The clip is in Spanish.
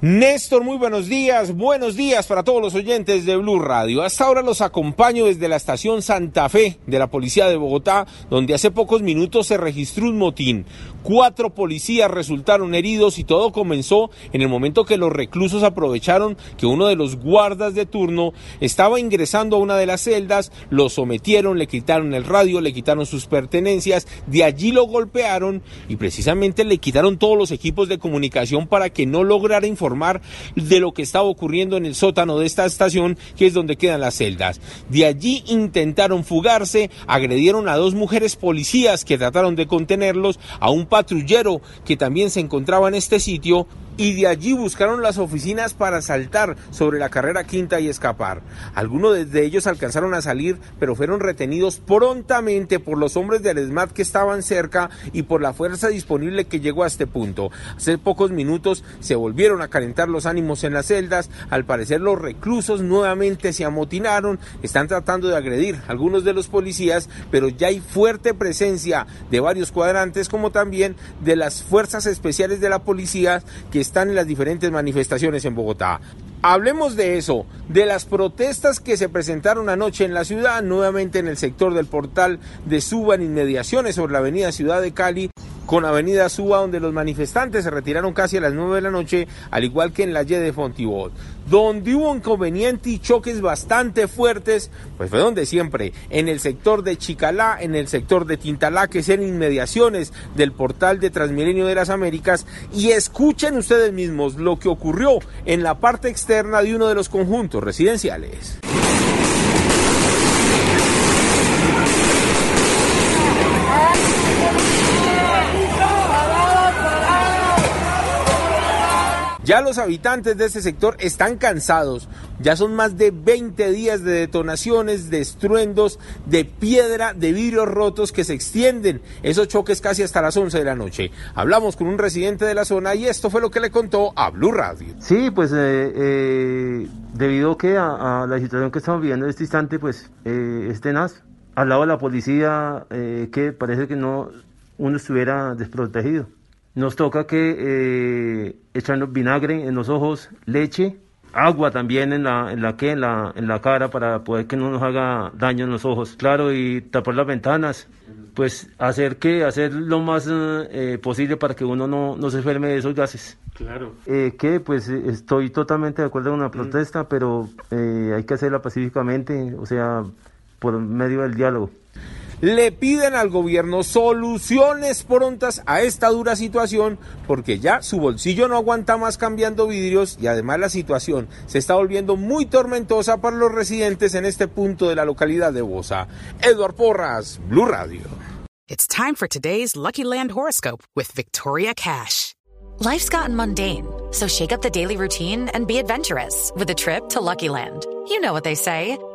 Néstor, muy buenos días, buenos días para todos los oyentes de Blue Radio. Hasta ahora los acompaño desde la estación Santa Fe de la Policía de Bogotá, donde hace pocos minutos se registró un motín. Cuatro policías resultaron heridos y todo comenzó en el momento que los reclusos aprovecharon que uno de los guardas de turno estaba ingresando a una de las celdas, lo sometieron, le quitaron el radio, le quitaron sus pertenencias, de allí lo golpearon y precisamente le quitaron todos los equipos de comunicación para que no lograra informar de lo que estaba ocurriendo en el sótano de esta estación, que es donde quedan las celdas. De allí intentaron fugarse, agredieron a dos mujeres policías que trataron de contenerlos, a un patrullero que también se encontraba en este sitio, y de allí buscaron las oficinas para saltar sobre la carrera quinta y escapar. Algunos de ellos alcanzaron a salir, pero fueron retenidos prontamente por los hombres del ESMAD que estaban cerca y por la fuerza disponible que llegó a este punto. Hace pocos minutos se volvieron a calentar los ánimos en las celdas. Al parecer los reclusos nuevamente se amotinaron, están tratando de agredir a algunos de los policías, pero ya hay fuerte presencia de varios cuadrantes como también de las fuerzas especiales de la policía que están en las diferentes manifestaciones en Bogotá. Hablemos de eso, de las protestas que se presentaron anoche en la ciudad, nuevamente en el sector del portal de Suba en inmediaciones sobre la avenida Ciudad de Cali con Avenida Suba, donde los manifestantes se retiraron casi a las 9 de la noche, al igual que en la Y de Fontibón. Donde hubo inconveniente y choques bastante fuertes, pues fue donde siempre, en el sector de Chicalá, en el sector de Tintalá, que es en inmediaciones del portal de Transmilenio de las Américas, y escuchen ustedes mismos lo que ocurrió en la parte externa de uno de los conjuntos residenciales. Ya los habitantes de este sector están cansados. Ya son más de 20 días de detonaciones, de estruendos, de piedra, de vidrios rotos que se extienden. Esos choques casi hasta las 11 de la noche. Hablamos con un residente de la zona y esto fue lo que le contó a Blue Radio. Sí, pues eh, eh, debido que a, la situación que estamos viviendo en este instante, pues eh, es tenaz. Al lado de la policía, eh, que parece que no uno estuviera desprotegido. Nos toca que eh, echarnos vinagre en los ojos, leche, agua también en la, en la que en la, en la cara para poder que no nos haga daño en los ojos, claro, y tapar las ventanas, pues hacer que hacer lo más eh, posible para que uno no, no, se enferme de esos gases. Claro. Eh, que pues estoy totalmente de acuerdo con la protesta, pero eh, hay que hacerla pacíficamente, o sea, por medio del diálogo le piden al gobierno soluciones prontas a esta dura situación porque ya su bolsillo no aguanta más cambiando vidrios y además la situación se está volviendo muy tormentosa para los residentes en este punto de la localidad de Bosa. Eduard Porras, Blue Radio. It's time for today's Lucky Land horoscope with Victoria Cash. Life's gotten mundane, so shake up the daily routine and be adventurous with a trip to Lucky Land. You know what they say.